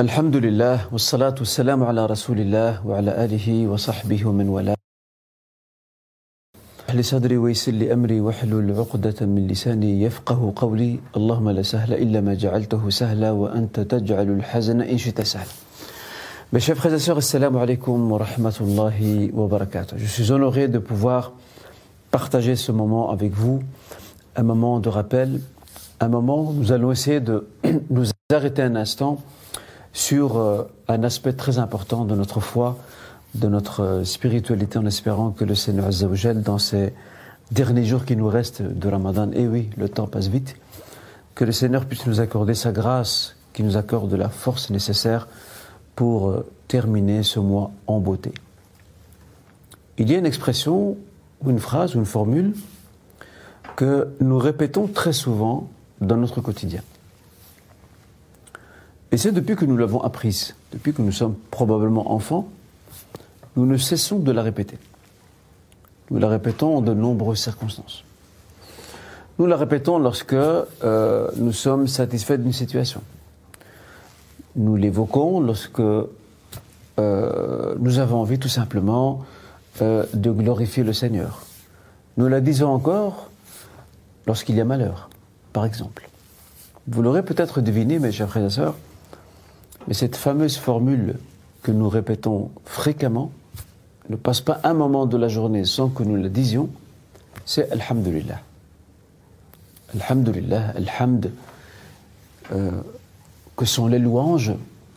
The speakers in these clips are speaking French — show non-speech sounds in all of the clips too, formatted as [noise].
الحمد لله والصلاة والسلام على رسول الله وعلى آله وصحبه ومن والاه احل صدري ويسر لي أمري واحلل عقدة من لساني يفقه قولي اللهم لا سهل إلا ما جعلته سهلا وأنت تجعل الحزن إن شئت سهلا Mes chers frères et sœurs, assalamu alaikum wa rahmatullahi wa barakatuh. Je suis honoré de pouvoir partager ce moment avec vous, un moment de rappel, un moment où nous allons essayer de nous arrêter un instant sur euh, un aspect très important de notre foi, de notre euh, spiritualité, en espérant que le Seigneur Azzawajal, dans ces derniers jours qui nous restent de Ramadan, et oui, le temps passe vite, que le Seigneur puisse nous accorder sa grâce, qui nous accorde la force nécessaire pour euh, terminer ce mois en beauté. Il y a une expression, ou une phrase, ou une formule que nous répétons très souvent dans notre quotidien. Et c'est depuis que nous l'avons apprise, depuis que nous sommes probablement enfants, nous ne cessons de la répéter. Nous la répétons en de nombreuses circonstances. Nous la répétons lorsque euh, nous sommes satisfaits d'une situation. Nous l'évoquons lorsque euh, nous avons envie tout simplement euh, de glorifier le Seigneur. Nous la disons encore lorsqu'il y a malheur, par exemple. Vous l'aurez peut-être deviné, mes chers frères et sœurs, mais cette fameuse formule que nous répétons fréquemment ne passe pas un moment de la journée sans que nous la disions, c'est Alhamdulillah. Alhamdulillah, Alhamd, euh, que sont les louanges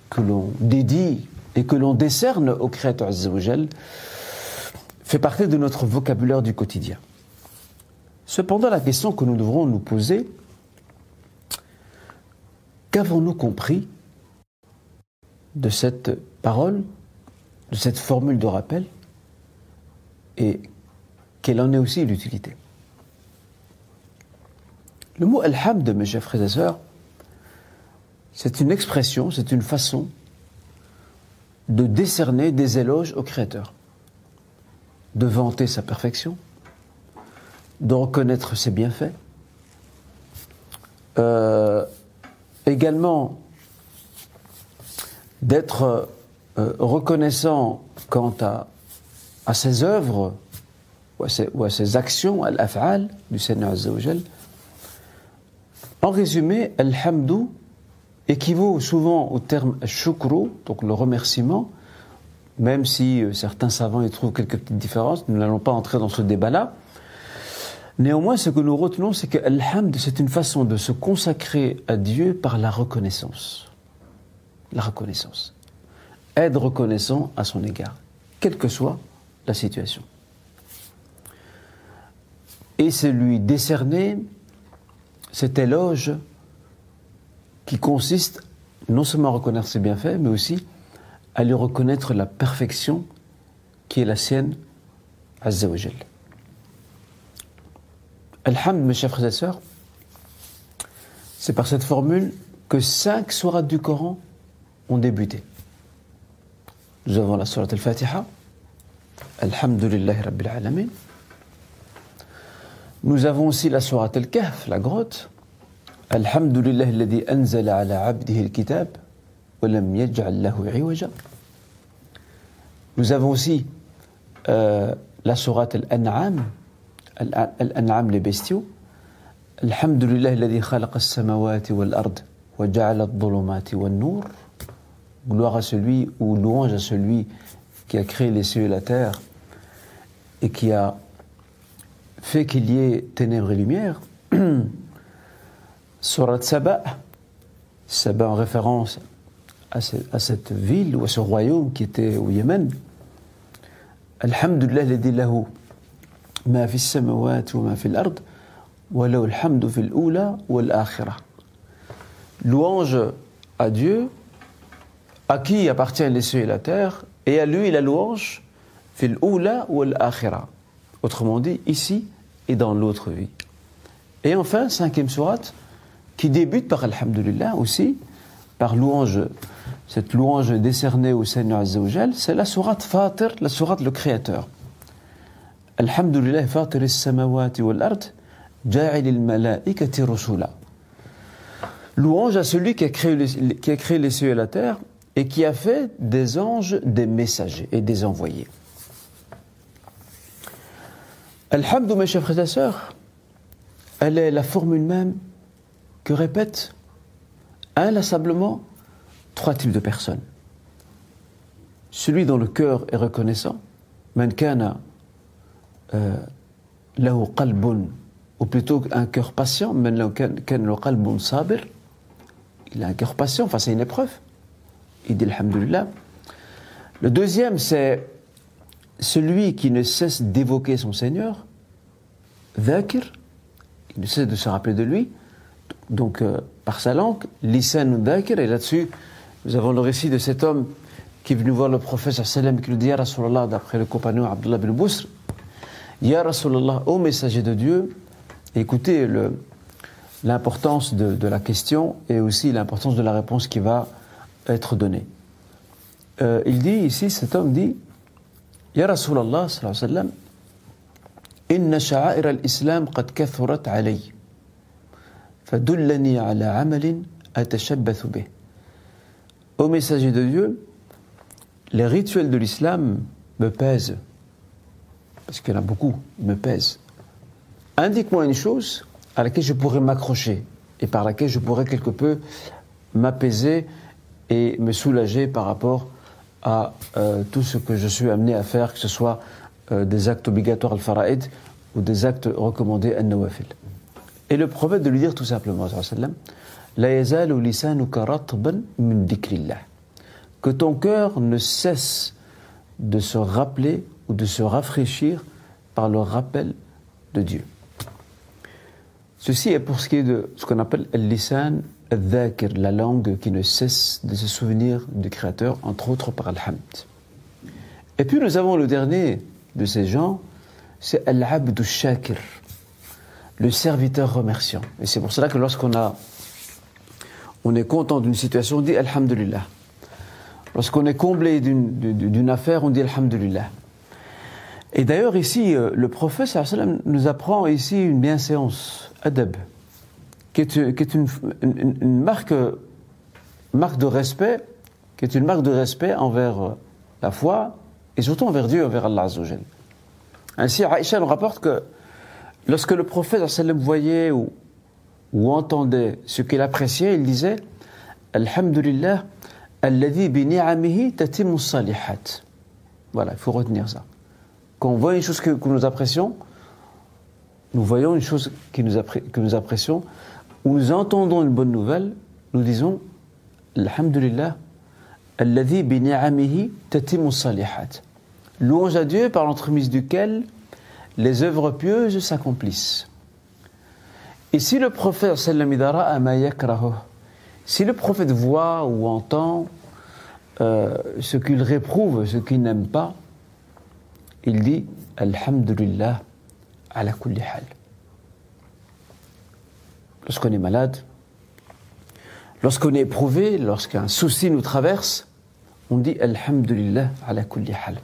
que l'on dédie et que l'on décerne au Créateur Azzawajal, fait partie de notre vocabulaire du quotidien. Cependant, la question que nous devrons nous poser, qu'avons-nous compris de cette parole, de cette formule de rappel, et quelle en est aussi l'utilité. Le mot Alhamd, mes chers frères et sœurs, c'est une expression, c'est une façon de décerner des éloges au Créateur, de vanter sa perfection, de reconnaître ses bienfaits, euh, également d'être euh, reconnaissant quant à, ses œuvres ou à ses, ou à actions, al-af'al du Seigneur Azzawajal. En résumé, Alhamdou équivaut souvent au terme shukru, donc le remerciement, même si euh, certains savants y trouvent quelques petites différences, nous n'allons pas entrer dans ce débat-là. Néanmoins, ce que nous retenons, c'est que Alhamd, c'est une façon de se consacrer à Dieu par la reconnaissance. La reconnaissance. Être reconnaissant à son égard, quelle que soit la situation. Et c'est lui décerner cet éloge qui consiste non seulement à reconnaître ses bienfaits, mais aussi à lui reconnaître la perfection qui est la sienne, Azzawajal. Alhamd, mes chers frères et sœurs, c'est par cette formule que cinq sourates du Coran ont débuté. Nous avons la sourate al-Fatiha, Alhamdulillah Rabbil Alamin. Nous avons aussi la sourate al-Kahf, la grotte. Alhamdulillah alladhi anzala ala abdihi al-kitab wa lam yaj'al lahu iwaja. Nous avons aussi euh, la sourate al-An'am, الأنعام les bestiaux الحمد لله الذي خلق السماوات والأرض وجعل الظلمات والنور gloire à celui ou louange à celui qui a créé les cieux et la terre et qui a fait qu'il y ait ténèbres et lumière. [clears throat] Surat Saba, Saba en référence à, cette ville ou à ce royaume qui était au Yémen. Alhamdulillah, ladi lahu ma fi samawat wa ma fi l'ard wa lahu alhamdu fi wa. Louange à Dieu à qui appartiennent les cieux et la terre, et à lui la louange, fil oula ou l'akhira. Autrement dit, ici et dans l'autre vie. Et enfin, cinquième sourate, qui débute par Alhamdulillah aussi, par louange, cette louange décernée au Seigneur Azzawajal, c'est la sourate Fatir, la sourate le Créateur. Alhamdulillah Fatir al-Samawati wal-Ard, Ja'il al-Mala'ikati Rasula. Louange à celui qui a créé les cieux et la terre, et qui a fait des anges des messagers et des envoyés. Alhamdou, mes chers frères et sœurs, elle est la formule même que répètent inlassablement trois types de personnes. Celui dont le cœur est reconnaissant, man kana euh, lahu qalbun, ou plutôt un cœur patient, sabir, il a un cœur patient face à une épreuve. Il dit Alhamdulillah. Le deuxième, c'est celui qui ne cesse d'évoquer son Seigneur, Dhakir, il ne cesse de se rappeler de lui, donc euh, par sa langue, Lisan Dhakir, et là-dessus, nous avons le récit de cet homme qui est venu voir le prophète sallam qui lui dit Ya Rasulallah, d'après le compagnon Abdullah bin Bousr, Ya Rasulallah, ô messager de Dieu, écoutez l'importance de, de, la question et aussi l'importance de la réponse qui va être donnée. Euh, il dit ici, cet homme dit Ya Rasulallah, sallallahu alayhi wa sallam, إن شعائر الإسلام قد كثرت علي فدلني على عمل أتشبث به Au messager de Dieu, les rituels de l'islam me pèsent, parce qu'il y en a beaucoup, ils me pèsent. Indique-moi une chose à laquelle je pourrais m'accrocher et par laquelle je pourrais quelque peu m'apaiser et me soulager par rapport à euh, tout ce que je suis amené à faire, que ce soit euh, des actes obligatoires al-fara'id ou des actes recommandés al-nawafil. Et le prophète de lui dire tout simplement, que ton cœur ne cesse de se rappeler ou de se rafraîchir par le rappel de Dieu. Ceci est pour ce qui est de ce qu'on appelle al-lisan la langue qui ne cesse de se souvenir du Créateur, entre autres par al-hamd. Et puis nous avons le dernier de ces gens, c'est al-abdu shakir, le serviteur remerciant. Et c'est pour cela que lorsqu'on a, on est content d'une situation, on dit alhamdulillah. Lorsqu'on est comblé d'une affaire, on dit Alhamdulillah. Et d'ailleurs, ici, euh, le prophète nous apprend ici une bienséance, adab, qui est, qui une, marque, marque de respect, qui est une marque de respect envers euh, la foi et surtout envers Dieu, envers Allah Azzawajal. Ainsi, Aïcha nous rapporte que lorsque le prophète sallam voyait ou, entendait ce qu'il appréciait, il disait Alhamdulillah, voilà, il faut retenir ça. Quand on voit une chose que, nous apprécions, nous voyons une chose que nous, apprécions, ou nous entendons une bonne nouvelle, nous disons Alhamdulillah, alladhi bi ni'amihi tatimu salihat. Louange à Dieu par l'entremise duquel les œuvres pieuses s'accomplissent. Et si le prophète si le prophète voit ou entend euh, ce qu'il réprouve, ce qu'il n'aime pas, il dit Alhamdulillah ala kulli hal. Lorsqu'on est malade, lorsqu'on est éprouvé, lorsqu'un souci nous traverse, on dit Alhamdulillah ala kulli hal.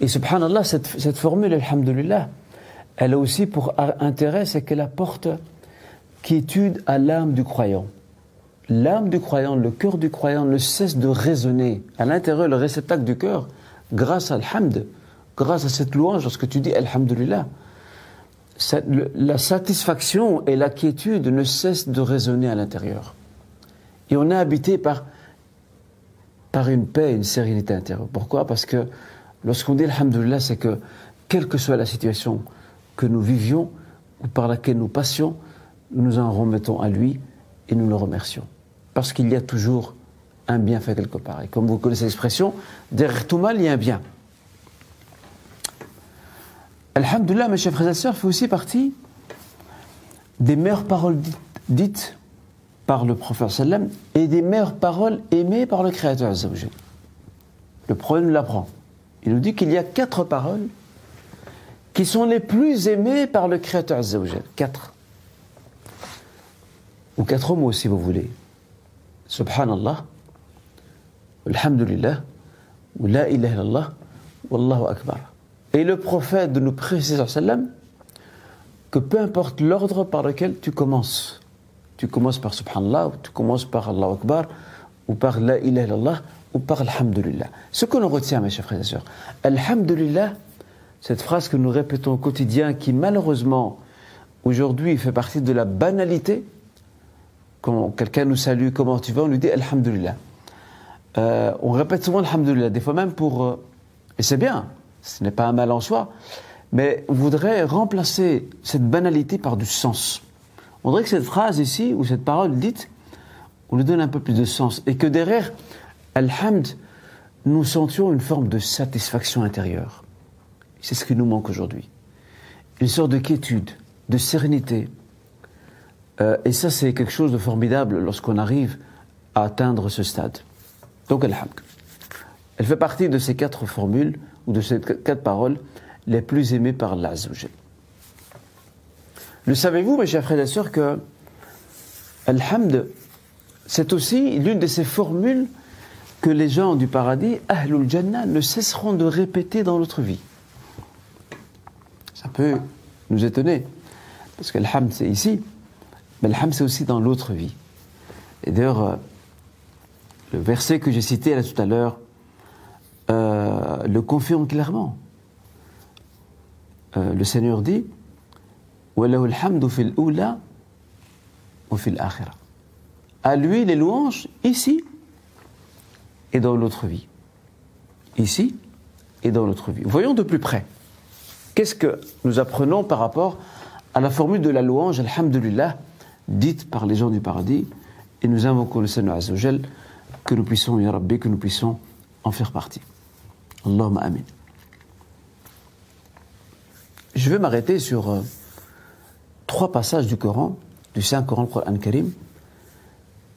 Et subhanallah, cette, cette formule Alhamdulillah, elle a aussi pour intérêt, c'est qu'elle apporte quiétude à l'âme du croyant l'âme du croyant, le cœur du croyant ne cesse de résonner à l'intérieur, le réceptacle du cœur, grâce à l'hamd, grâce à cette louange, lorsque tu dis Alhamdulillah. La satisfaction et la quiétude ne cessent de résonner à l'intérieur. Et on est habité par, par une paix, une sérénité intérieure. Pourquoi? Parce que lorsqu'on dit Alhamdulillah, c'est que quelle que soit la situation que nous vivions ou par laquelle nous passions, nous en remettons à lui et nous le remercions parce qu'il y a toujours un bienfait quelque part. Et comme vous connaissez l'expression, derrière tout mal, il y a un bien. Alhamdulillah, mes chers frères et sœurs, fait aussi partie des meilleures paroles dites par le prophète sallam et des meilleures paroles aimées par le Créateur. Le nous l'apprend. Il nous dit qu'il y a quatre paroles qui sont les plus aimées par le Créateur. Quatre. Ou quatre mots si vous voulez. Subhanallah, Alhamdulillah, ou La ilaha illallah, Wallahu Akbar. Et le prophète de nous préciser, sallam, que peu importe l'ordre par lequel tu commences, tu commences par Subhanallah, ou tu commences par Allah Akbar, ou par La ilaha illallah, ou par Alhamdulillah. Ce que l'on retient, mes chers frères et sœurs, Alhamdulillah, cette phrase que nous répétons au quotidien, qui malheureusement, aujourd'hui, fait partie de la banalité, quand quelqu'un nous salue, comment tu vas, on lui dit Alhamdulillah. Euh, on répète souvent Alhamdulillah, des fois même pour... Euh, et c'est bien, ce n'est pas un mal en soi, mais on voudrait remplacer cette banalité par du sens. On dirait que cette phrase ici, ou cette parole dite, on lui donne un peu plus de sens. Et que derrière Alhamd, nous sentions une forme de satisfaction intérieure. C'est ce qui nous manque aujourd'hui. Une sorte de quiétude, de sérénité. Euh, et ça, c'est quelque chose de formidable lorsqu'on arrive à atteindre ce stade. Donc, Alhamd. Elle fait partie de ces quatre formules, ou de ces quatre paroles, les plus aimées par Allah Le savez-vous, mes chers frères et sœurs, que Alhamd, c'est aussi l'une de ces formules que les gens du paradis, Ahlul Jannah, ne cesseront de répéter dans notre vie? Ça peut nous étonner, parce que l'Hamd c'est ici, mais l'Hamd c'est aussi dans l'autre vie. Et d'ailleurs, euh, le verset que j'ai cité là tout à l'heure euh, le confirme clairement. Euh, le Seigneur dit À lui les louanges ici et dans l'autre vie. Ici et dans l'autre vie. Voyons de plus près. Qu'est-ce que nous apprenons par rapport à la formule de la louange, Alhamdulillah, dite par les gens du paradis, et nous invoquons le Seigneur Azzawajal, que nous puissions, Ya Rabbi, que nous puissions en faire partie. Allahumma amin. Je vais m'arrêter sur euh, trois passages du Coran, du Saint-Coran, le Coran Karim,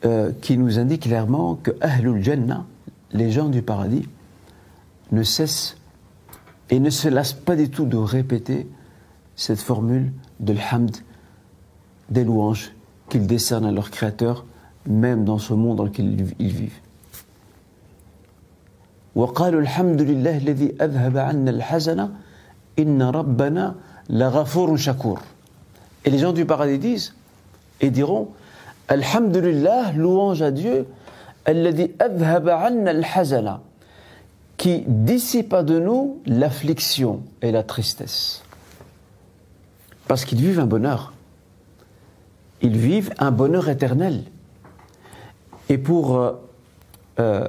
euh, qui nous indiquent clairement que Ahlul Jannah, les gens du paradis, ne cessent et ne se lassent pas du tout de répéter cette formule de l'hamd, des louanges qu'ils décernent à leur Créateur, même dans ce monde dans lequel ils vivent. وقالوا الحمد لله الذي أذهب عنا الحزن إن ربنا لغفور شكور Et les gens du paradis disent et diront Alhamdulillah, louange à Dieu, الذي أذهب عنا الحزن qui dissipa de nous l'affliction et la tristesse. Parce qu'ils vivent un bonheur. Ils vivent un bonheur éternel. Et pour euh, euh,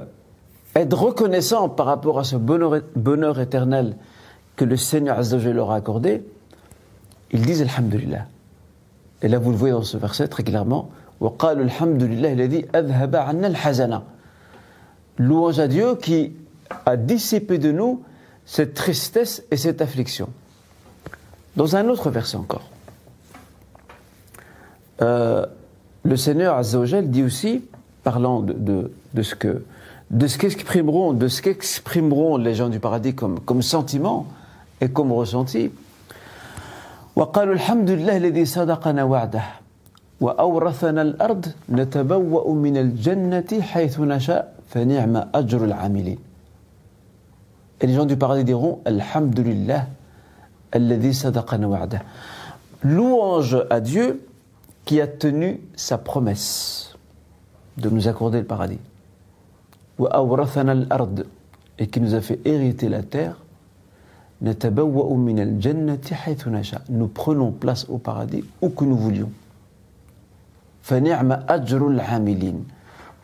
être reconnaissant par rapport à ce bonheur, éternel que le Seigneur Azzawajal leur a accordé, ils disent Alhamdulillah. Et là, vous le voyez dans ce verset très clairement Louange à Dieu qui a dissipé de nous cette tristesse et cette affliction. Dans un autre verset encore, euh, le Seigneur Azzawajal dit aussi, parlant de ce que de ce qu'exprimeront, de ce qu'exprimeront les gens du paradis comme, comme sentiment et comme ressenti. وقالوا الحمد لله الذي صدقنا وعده وأورثنا الأرض نتبوأ من الجنة حيث نشاء فنعم أجر العاملين Et les gens du paradis diront Alhamdulillah alladhi sadaqana wa'dah. Louange à Dieu qui a tenu sa promesse de nous accorder le paradis et qui nous a fait hériter la terre, nous prenons place au paradis où que nous voulions.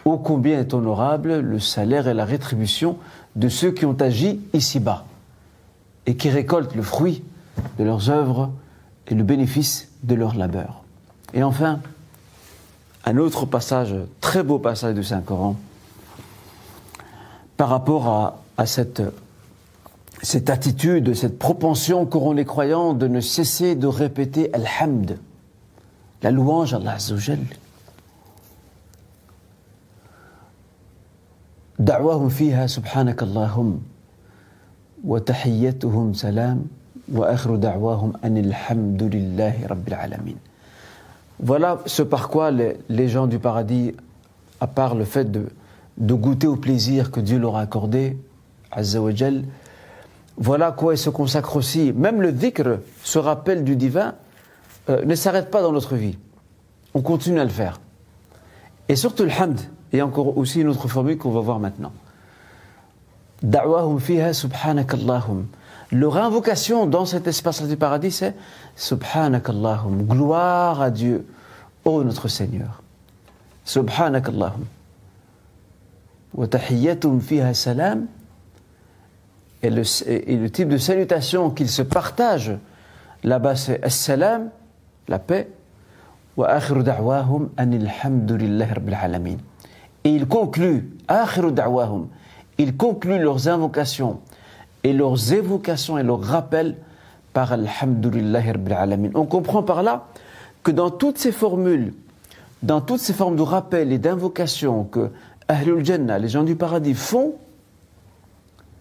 Ô combien est honorable le salaire et la rétribution de ceux qui ont agi ici-bas et qui récoltent le fruit de leurs œuvres et le bénéfice de leur labeur. Et enfin, un autre passage, très beau passage du Saint-Coran, par rapport à, cette, cette attitude, cette propension qu'auront les croyants de ne cesser de répéter Alhamd, la louange à Allah Azzawajal. دعواهم فيها سبحانك اللهم وتحيتهم سلام وآخر دعواهم أن الحمد لله رب العالمين Voilà ce par quoi les, les gens du paradis, à part le fait de, de goûter au plaisir que Dieu leur a accordé, Azzawajal. Voilà quoi il se consacre aussi. Même le dhikr, ce rappel du divin, euh, ne s'arrête pas dans notre vie. On continue à le faire. Et surtout le hamd, et encore aussi une autre formule qu'on va voir maintenant. Da'wahum fiha subhanakallahum. Leur invocation dans cet espace du paradis, c'est subhanakallahum. Gloire à Dieu, ô notre Seigneur. Subhanakallahum. Wa tahiyyatum fiha salam. Et le, et le type de salutation qu'ils se partagent là-bas, c'est Assalam, la paix. Et ils concluent, ils concluent leurs invocations et leurs évocations et leurs rappels par Alhamdulillah Rabbil Alamin. On comprend par là que dans toutes ces formules, dans toutes ces formes de rappel et d'invocation que Ahlul Jannah, les gens du paradis, font,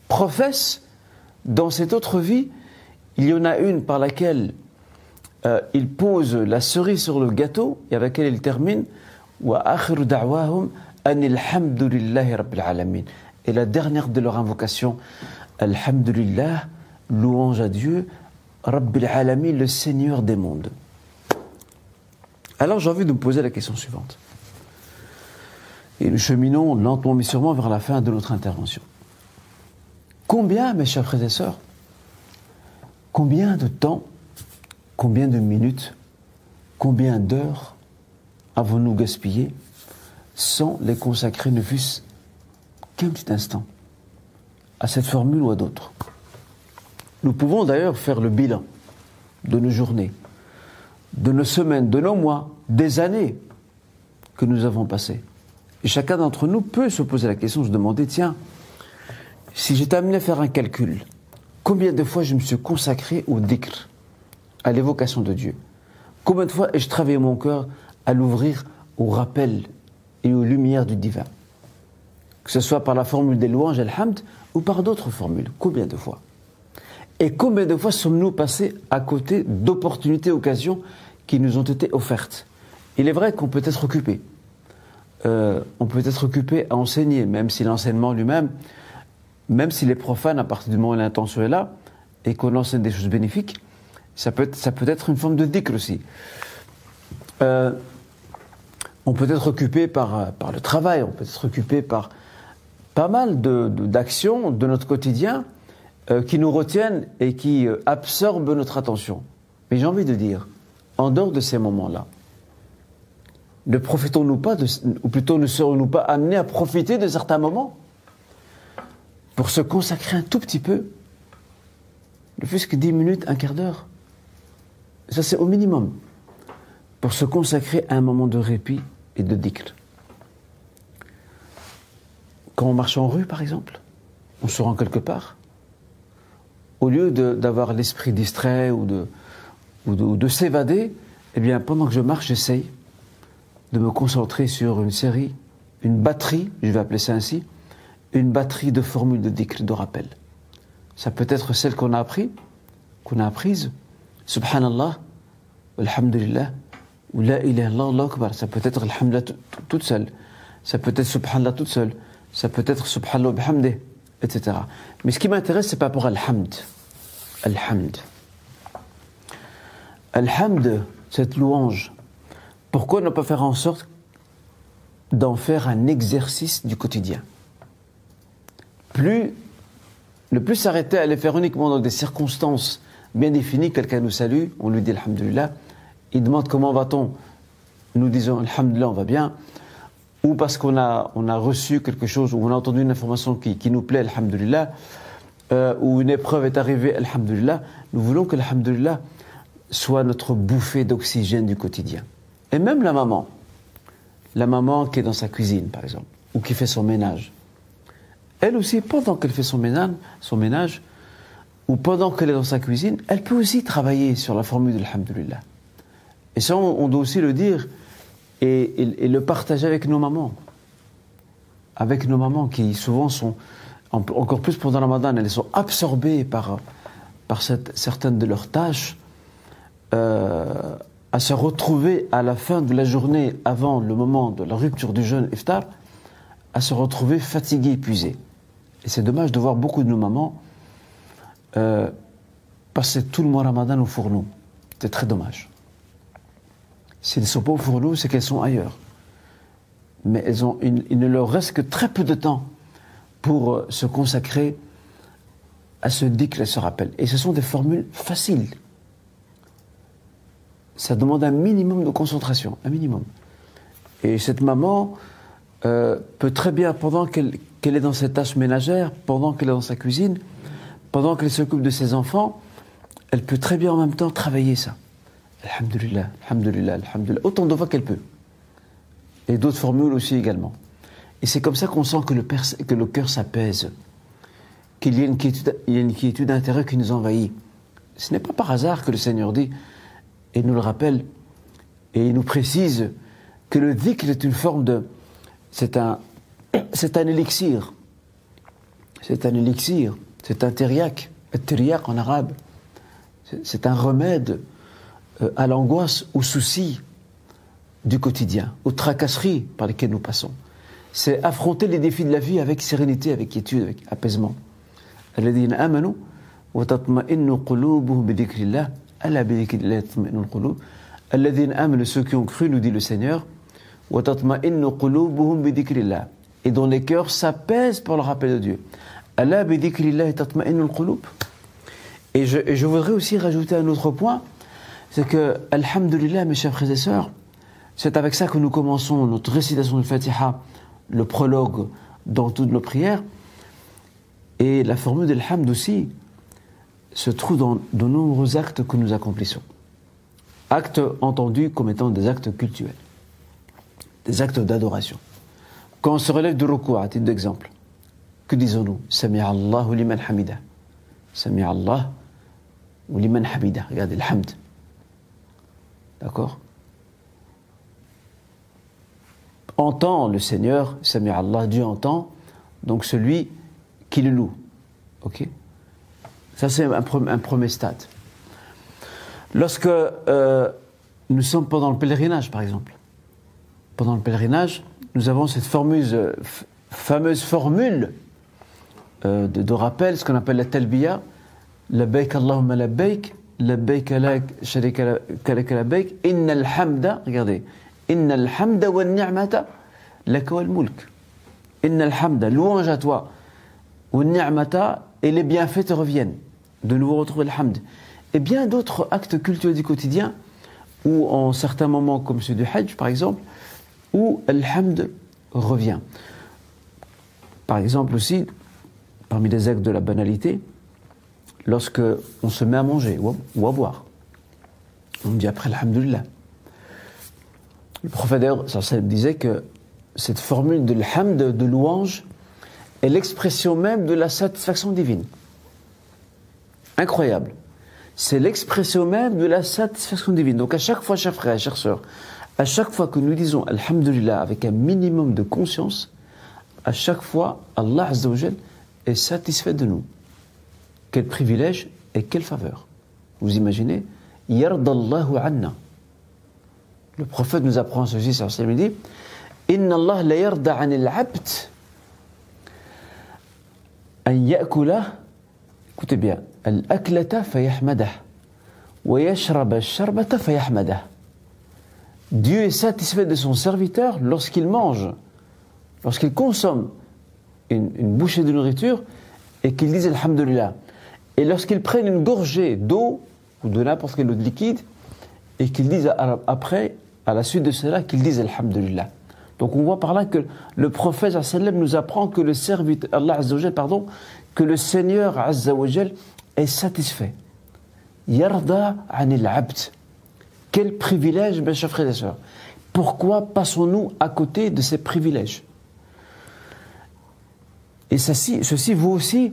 professent, dans cette autre vie, il y en a une par laquelle euh, ils posent la cerise sur le gâteau et avec laquelle rabbil alamin. Et la dernière de leur invocation, Alhamdulillah, louange à Dieu, Rabbil Alamin, le Seigneur des mondes. Alors j'ai envie de vous poser la question suivante. Et nous cheminons lentement mais sûrement vers la fin de notre intervention. Combien, mes chers frères et sœurs, combien de temps, combien de minutes, combien d'heures avons-nous gaspillé sans les consacrer ne fût-ce qu'un petit instant à cette formule ou à d'autres? Nous pouvons d'ailleurs faire le bilan de nos journées, de nos semaines, de nos mois, des années que nous avons passées. Et chacun d'entre nous peut se poser la question, se demander, tiens, si j'étais amené à faire un calcul, combien de fois je me suis consacré au dhikr, à l'évocation de Dieu? Combien de fois ai-je travaillé mon cœur à l'ouvrir au rappel et aux lumières du divin? Que ce soit par la formule des louanges, Alhamd, ou par d'autres formules. Combien de fois? Et combien de fois sommes-nous passés à côté d'opportunités, occasions qui nous ont été offertes? Il est vrai qu'on peut être occupé. Euh, on peut être occupé à enseigner, même si l'enseignement lui-même, même s'il est profane à partir du moment où l'intention est là, et qu'on enseigne des choses bénéfiques, ça peut être, une forme de dhikr aussi. Euh, on peut être occupé par, le travail, on peut être occupé par pas mal d'actions de, notre quotidien euh, qui nous retiennent et qui absorbent notre attention. Mais j'ai envie de dire, en dehors de ces moments-là, ne profitons-nous pas, ou plutôt ne serons-nous pas amenés à profiter de certains moments pour se consacrer un tout petit peu, ne fût-ce que 10 minutes, un quart d'heure? Ça c'est au minimum, pour se consacrer à un moment de répit et de dhikr. Quand on marche en rue, par exemple, on se rend quelque part, au lieu d'avoir l'esprit distrait ou de, ou de, s'évader, eh bien, pendant que je marche, j'essaye de me concentrer sur une série, une batterie, je vais appeler ça ainsi, une batterie de formules de dhikr, de rappel. Ça peut être celle qu'on a appris, qu'on a apprise, Subhanallah, Alhamdulillah, ou La ilaha illallah, Akbar. Ça peut être Alhamdulillah toute seule. Ça peut être Subhanallah toute seule ça peut être subhanallah bihamdih, etc. Mais ce qui m'intéresse, c'est pas pour Alhamd. Alhamd. Alhamd, cette louange, pourquoi ne pas faire en sorte d'en faire un exercice du quotidien? Plus, plus s'arrêter à les faire uniquement dans des circonstances bien définies, quelqu'un nous salue, on lui dit Alhamdulillah, il demande comment va-t-on? Nous disons Alhamdulillah, on va bien. Ou parce qu'on a, reçu quelque chose, ou on a entendu une information qui, nous plaît, alhamdulillah, euh, ou une épreuve est arrivée, alhamdulillah, nous voulons que alhamdulillah soit notre bouffée d'oxygène du quotidien. Et même la maman, la maman qui est dans sa cuisine, par exemple, ou qui fait son ménage, elle aussi, pendant qu'elle fait son ménage, son ménage, ou pendant qu'elle est dans sa cuisine, elle peut aussi travailler sur la formule de l'alhamdulillah. Et ça, on doit aussi le dire, et, le partager avec nos mamans. Avec nos mamans qui souvent sont, encore plus pendant la Ramadan, elles sont absorbées par, certaines de leurs tâches, euh, à se retrouver à la fin de la journée, avant le moment de la rupture du jeûne iftar, à se retrouver fatiguées, épuisées. Et c'est dommage de voir beaucoup de nos mamans euh, passer tout le mois Ramadan au fourneau. C'est très dommage. Si elles ne sont pas au fourneau, c'est qu'elles sont ailleurs. Mais elles il ne leur reste que très peu de temps pour euh, se consacrer à ce dhikr et ce rappel. Et ce sont des formules faciles. Ça demande un minimum de concentration, un minimum. Et cette maman euh, peut très bien, pendant qu'elle est dans cette tâche ménagère, pendant qu'elle est dans sa cuisine, pendant qu'elle s'occupe de ses enfants, elle peut très bien en même temps travailler ça. Alhamdulillah, alhamdulillah, alhamdulillah, autant de fois qu'elle peut. Et d'autres formules aussi également. Et c'est comme ça qu'on sent que le, cœur s'apaise, qu'il y a une quiétude, il qui nous envahit. Ce n'est pas par hasard que le Seigneur dit, et nous le rappelle, et il nous précise que le dhikr est une forme de. C'est un, [coughs] c'est un élixir. C'est un élixir. C'est un. Teriak en arabe. C'est un remède euh, à l'angoisse, aux soucis du quotidien, aux tracasseries par lesquelles nous passons. C'est affronter les défis de la vie avec sérénité, avec quiétude, avec apaisement. Amanu ceux qui ont cru nous dit le Seigneur et dont les cœurs s'apaisent pour le rappel de Dieu. Et je, et je voudrais aussi rajouter un autre point c'est que, Alhamdulillah, mes chers frères et sœurs, c'est avec ça que nous commençons notre récitation du Fatiha, le prologue dans toutes nos prières. Et la formule d'Alhamd aussi se trouve dans de nombreux actes que nous accomplissons. Actes entendus comme étant des actes cultuels, des actes d'adoration. Quand on se relève du ruku, à titre d'exemple, que disons-nous? Sami Allahu liman hamida. Sami Allah ou liman hamida. Regardez, l'hamd. D'accord? Entend le Seigneur, Sami Allah, Dieu entend, donc celui qui le loue. Ok? Ça, c'est un, premier stade. Lorsque euh, nous sommes pendant le pèlerinage, par exemple, pendant le pèlerinage, nous avons cette euh, fameuse formule euh, de, rappel, ce qu'on appelle la talbiya, la baik Allahumma la baik, la baik la sharika la baik, inna alhamda, regardez, inna alhamda wa ni'mata laka wal mulk. Inna alhamda, louange à toi, wa ni'mata, et les bienfaits te reviennent de nouveau retrouver le hamd et bien d'autres actes culturels du quotidien ou en certains moments comme celui du Hajj par exemple où le hamd revient par exemple aussi parmi les actes de la banalité lorsque on se met à manger ou à, boire. On dit après Alhamdulillah. Le prophète d'ailleurs disait que cette formule de l'hamd, de louange, est l'expression même de la satisfaction divine. Incroyable. C'est l'expression même de la satisfaction divine. Donc à chaque fois, chers frères chères sœurs, à chaque fois que nous disons Alhamdulillah avec un minimum de conscience, à chaque fois, Allah est satisfait de nous. Quel privilège et quelle faveur. Vous imaginez? Yardallahu anna. Le prophète nous apprend ceci, ça il dit Inna Allah la yarda anil abd an écoutez bien fayahmadah wa yashraba al-sharbata fayahmadah Dieu est satisfait de son serviteur lorsqu'il mange, lorsqu'il consomme une, bouchée de nourriture et qu'il dise Alhamdulillah. Et lorsqu'ils prennent une gorgée d'eau ou de n'importe quel autre liquide, et qu'ils disent après, à la suite de cela, qu'ils disent Alhamdulillah. Donc on voit par là que le prophète nous apprend que le serviteur, Allah pardon, que le Seigneur est satisfait. Yarda anil abd. Quel privilège, mes chers frères et sœurs. Pourquoi passons-nous à côté de ces privilèges? Et ceci, ceci vaut aussi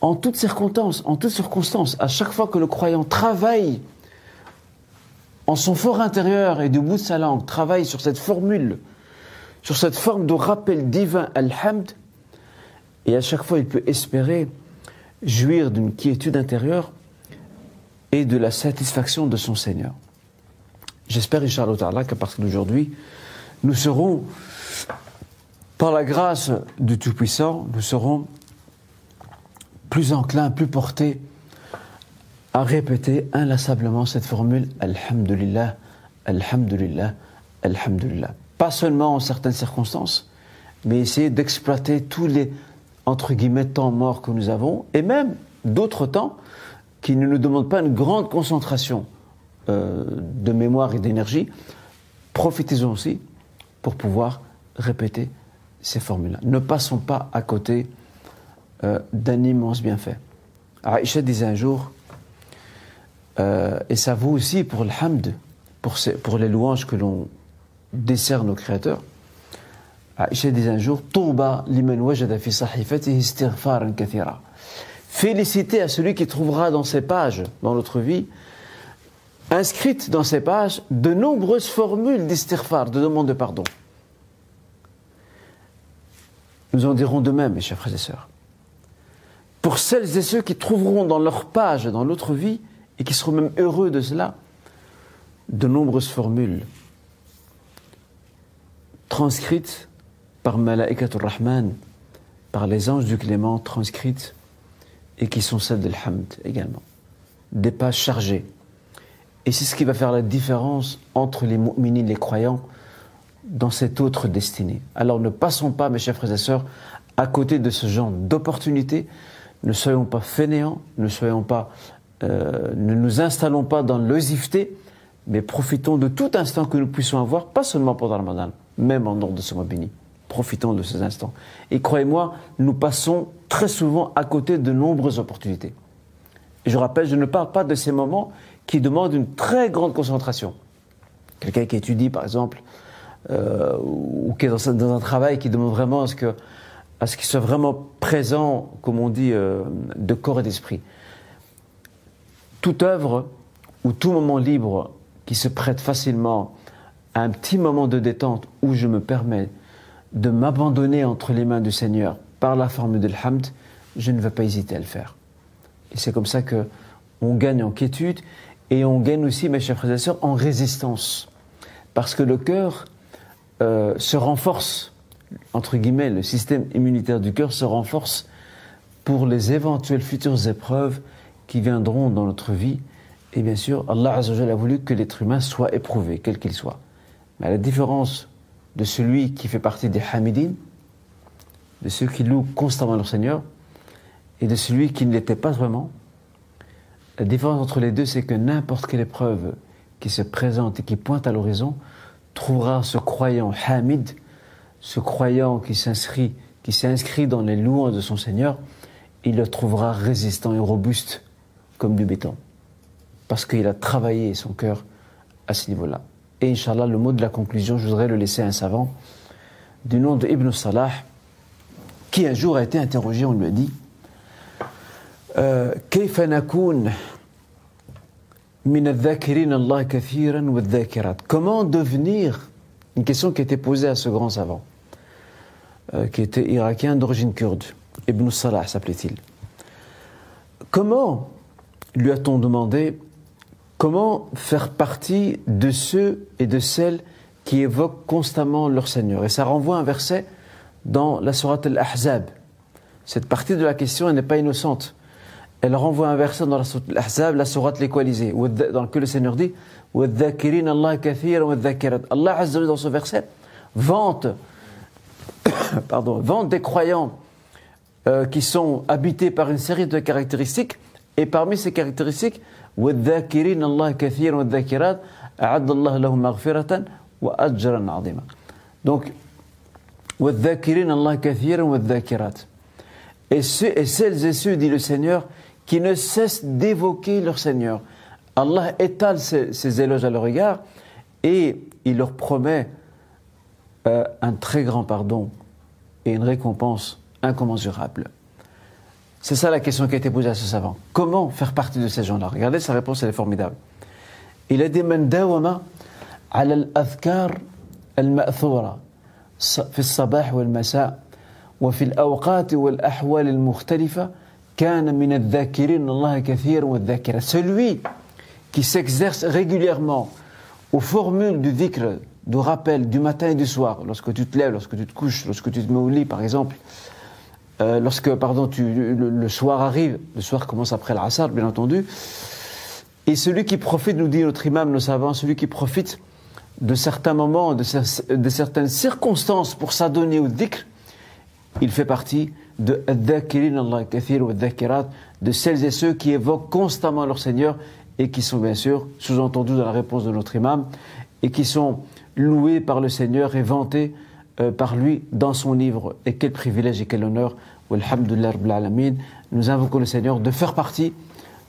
en toutes circonstances, en toutes circonstances, à chaque fois que le croyant travaille en son fort intérieur et du bout de sa langue, travaille sur cette formule, sur cette forme de rappel divin, Alhamd, et à chaque fois il peut espérer jouir d'une quiétude intérieure et de la satisfaction de son Seigneur. J'espère, Inch'Allah, qu'à partir d'aujourd'hui, nous serons, par la grâce du Tout-Puissant, nous serons plus enclin, plus porté à répéter inlassablement cette formule Alhamdulillah, Alhamdulillah, Alhamdulillah. Pas seulement en certaines circonstances, mais essayer d'exploiter tous les, entre guillemets, temps mort que nous avons, et même d'autres temps qui ne nous demandent pas une grande concentration euh, de mémoire et d'énergie, profitez-en aussi pour pouvoir répéter ces formules-là. Ne passons pas à côté euh, d'un immense bienfait. Aïcha disait un jour, euh, et ça vaut aussi pour le hamd, pour, pour les louanges que l'on décerne au Créateur. Aïcha disait un jour, Touba liman wajada fi sahifatihi istighfaran kathira. Félicité à celui qui trouvera dans ses pages, dans notre vie, inscrites dans ces pages, de nombreuses formules d'istighfar, de demande de pardon. Nous en dirons de même, mes chers frères et sœurs. Pour celles et ceux qui trouveront dans leur page, dans notre vie, et qui seront même heureux de cela, de nombreuses formules transcrites par Malaikatul Rahman, par les anges du Clément, transcrites et qui sont celles de l'Hamd également. Des pages chargées. Et c'est ce qui va faire la différence entre les mu'minines, les croyants, dans cette autre destinée. Alors ne passons pas, mes chers frères et sœurs, à côté de ce genre d'opportunités. Ne soyons pas fainéants, ne soyons pas, euh, ne nous installons pas dans l'oisiveté, mais profitons de tout instant que nous puissions avoir, pas seulement pendant le Ramadan, même en dehors de ce mois béni. Profitons de ces instants. Et croyez-moi, nous passons très souvent à côté de nombreuses opportunités. Je rappelle, je ne parle pas de ces moments qui demandent une très grande concentration. Quelqu'un qui étudie, par exemple, euh, ou qui est dans, un travail qui demande vraiment à ce que à qu'il soit vraiment présent, comme on dit, euh, de corps et d'esprit. Toute œuvre ou tout moment libre qui se prête facilement à un petit moment de détente où je me permets de m'abandonner entre les mains du Seigneur par la forme de l'hamd, je ne vais pas hésiter à le faire. Et c'est comme ça que on gagne en quiétude et on gagne aussi, mes chers frères et sœurs, en résistance. Parce que le cœur euh, se renforce, entre guillemets, le système immunitaire du cœur se renforce pour les éventuelles futures épreuves qui viendront dans notre vie. Et bien sûr, Allah a voulu que l'être humain soit éprouvé, quel qu'il soit. Mais à la différence de celui qui fait partie des Hamidines, de ceux qui louent constamment leur Seigneur, et de celui qui ne l'était pas vraiment, la différence entre les deux, c'est que n'importe quelle épreuve qui se présente et qui pointe à l'horizon trouvera ce croyant hamid, ce croyant qui s'inscrit, qui s'est inscrit dans les louanges de son Seigneur, il le trouvera résistant et robuste comme du béton. Parce qu'il a travaillé son cœur à ce niveau-là. Et Inch'Allah, le mot de la conclusion, je voudrais le laisser à un savant du nom de Ibn Salah, qui un jour a été interrogé, on lui a dit euh, Comment devenir Une question qui a été posée à ce grand savant, euh, qui était irakien d'origine kurde. Ibn Salah s'appelait-il. Comment, lui a-t-on demandé, comment faire partie de ceux et de celles qui évoquent constamment leur Seigneur? Et ça renvoie un verset dans la Sourate Al-Ahzab. Cette partie de la question, n'est pas innocente. Elle renvoie un verset dans l'Ahzab, la sourate l'équalisée, dans lequel le Seigneur dit Allah Allah Azza dans ce verset vante, [coughs] pardon, vante des croyants euh, qui sont habités par une série de caractéristiques, et parmi ces caractéristiques, donc et, et celles et ceux, dit le Seigneur, qui ne cessent d'évoquer leur Seigneur. Allah étale ses, éloges à leur égard et il leur promet euh, un très grand pardon et une récompense incommensurable. C'est ça la question qui a été posée à ce savant. Comment faire partie de ces gens-là Regardez, sa réponse, elle est formidable. Il a dit من داوم على الأذكار المأثورة في الصباح والمساء وفي الأوقات والأحوال المختلفة celui qui s'exerce régulièrement aux formules du dhikr, du rappel du matin et du soir, lorsque tu te lèves, lorsque tu te couches, lorsque tu te mets au lit par exemple, euh, lorsque pardon, le, soir arrive, le soir commence après l'asar bien entendu, et celui qui profite, nous dit notre imam, nos savants, celui qui profite de certains moments, de, certaines circonstances pour s'adonner au dhikr, il fait partie de de celles et ceux qui évoquent constamment leur Seigneur et qui sont bien sûr sous-entendus dans la réponse de notre imam et qui sont loués par le Seigneur et vantés euh, par lui dans son livre. Et quel privilège et quel honneur. Walhamdulillah Rabbil Nous invoquons le Seigneur de faire partie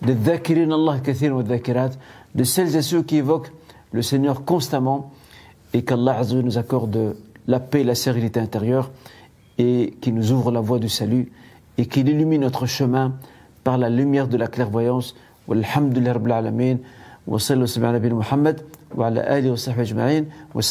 de Dhakirin Allah Kathir wa Dhakirat, de celles et ceux qui évoquent le Seigneur constamment et qu'Allah nous accorde la paix, et la sérénité intérieure et qui nous ouvre la voie du salut et qu'il illumine notre chemin par la lumière de la clairvoyance. Walhamdulillah Rabbil Alamin. Wa sallallahu wa